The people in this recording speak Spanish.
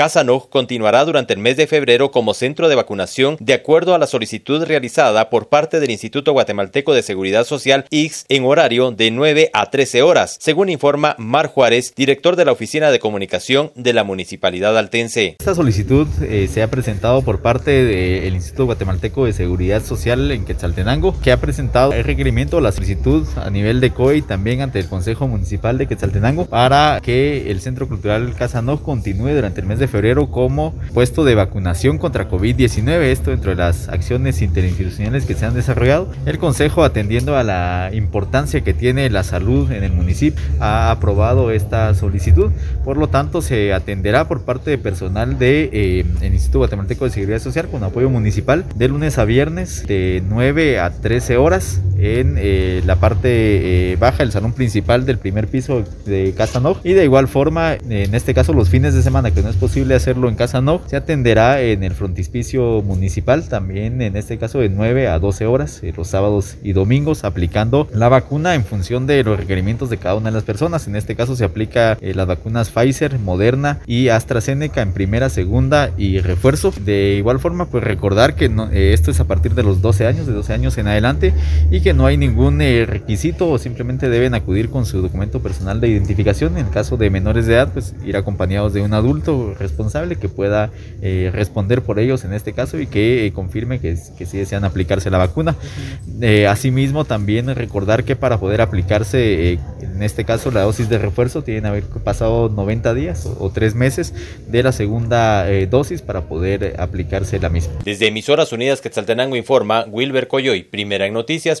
Casanoj continuará durante el mes de febrero como centro de vacunación de acuerdo a la solicitud realizada por parte del Instituto Guatemalteco de Seguridad Social IX en horario de 9 a 13 horas, según informa Mar Juárez, director de la Oficina de Comunicación de la Municipalidad Altense. Esta solicitud eh, se ha presentado por parte del Instituto Guatemalteco de Seguridad Social en Quetzaltenango, que ha presentado el requerimiento, la solicitud a nivel de COE y también ante el Consejo Municipal de Quetzaltenango para que el Centro Cultural Casanov continúe durante el mes de febrero como puesto de vacunación contra COVID-19. Esto dentro de las acciones interinstitucionales que se han desarrollado. El Consejo, atendiendo a la importancia que tiene la salud en el municipio, ha aprobado esta solicitud. Por lo tanto, se atenderá por parte de personal del de, eh, Instituto Guatemalteco de Seguridad Social con apoyo municipal de lunes a viernes de 9 a 13 horas en eh, la parte eh, baja, el salón principal del primer piso de Casa Nog. Y de igual forma, en este caso, los fines de semana que no es posible hacerlo en Casa Nog, se atenderá en el frontispicio municipal, también en este caso de 9 a 12 horas, eh, los sábados y domingos, aplicando la vacuna en función de los requerimientos de cada una de las personas. En este caso se aplica las vacunas Pfizer, Moderna y AstraZeneca en primera, segunda y refuerzo. De igual forma, pues recordar que esto es a partir de los 12 años, de 12 años en adelante, y que no hay ningún eh, requisito o simplemente deben acudir con su documento personal de identificación. En caso de menores de edad, pues ir acompañados de un adulto responsable que pueda eh, responder por ellos en este caso y que eh, confirme que, que sí desean aplicarse la vacuna. asimismo, también recordar que para poder aplicarse, en este caso la dosis de refuerzo, tienen que haber pasado 90 días o, tres meses de la segunda dosis para poder aplicarse la misma. Desde Emisoras Unidas Quetzaltenango informa Wilber Coyoy, primera en noticias,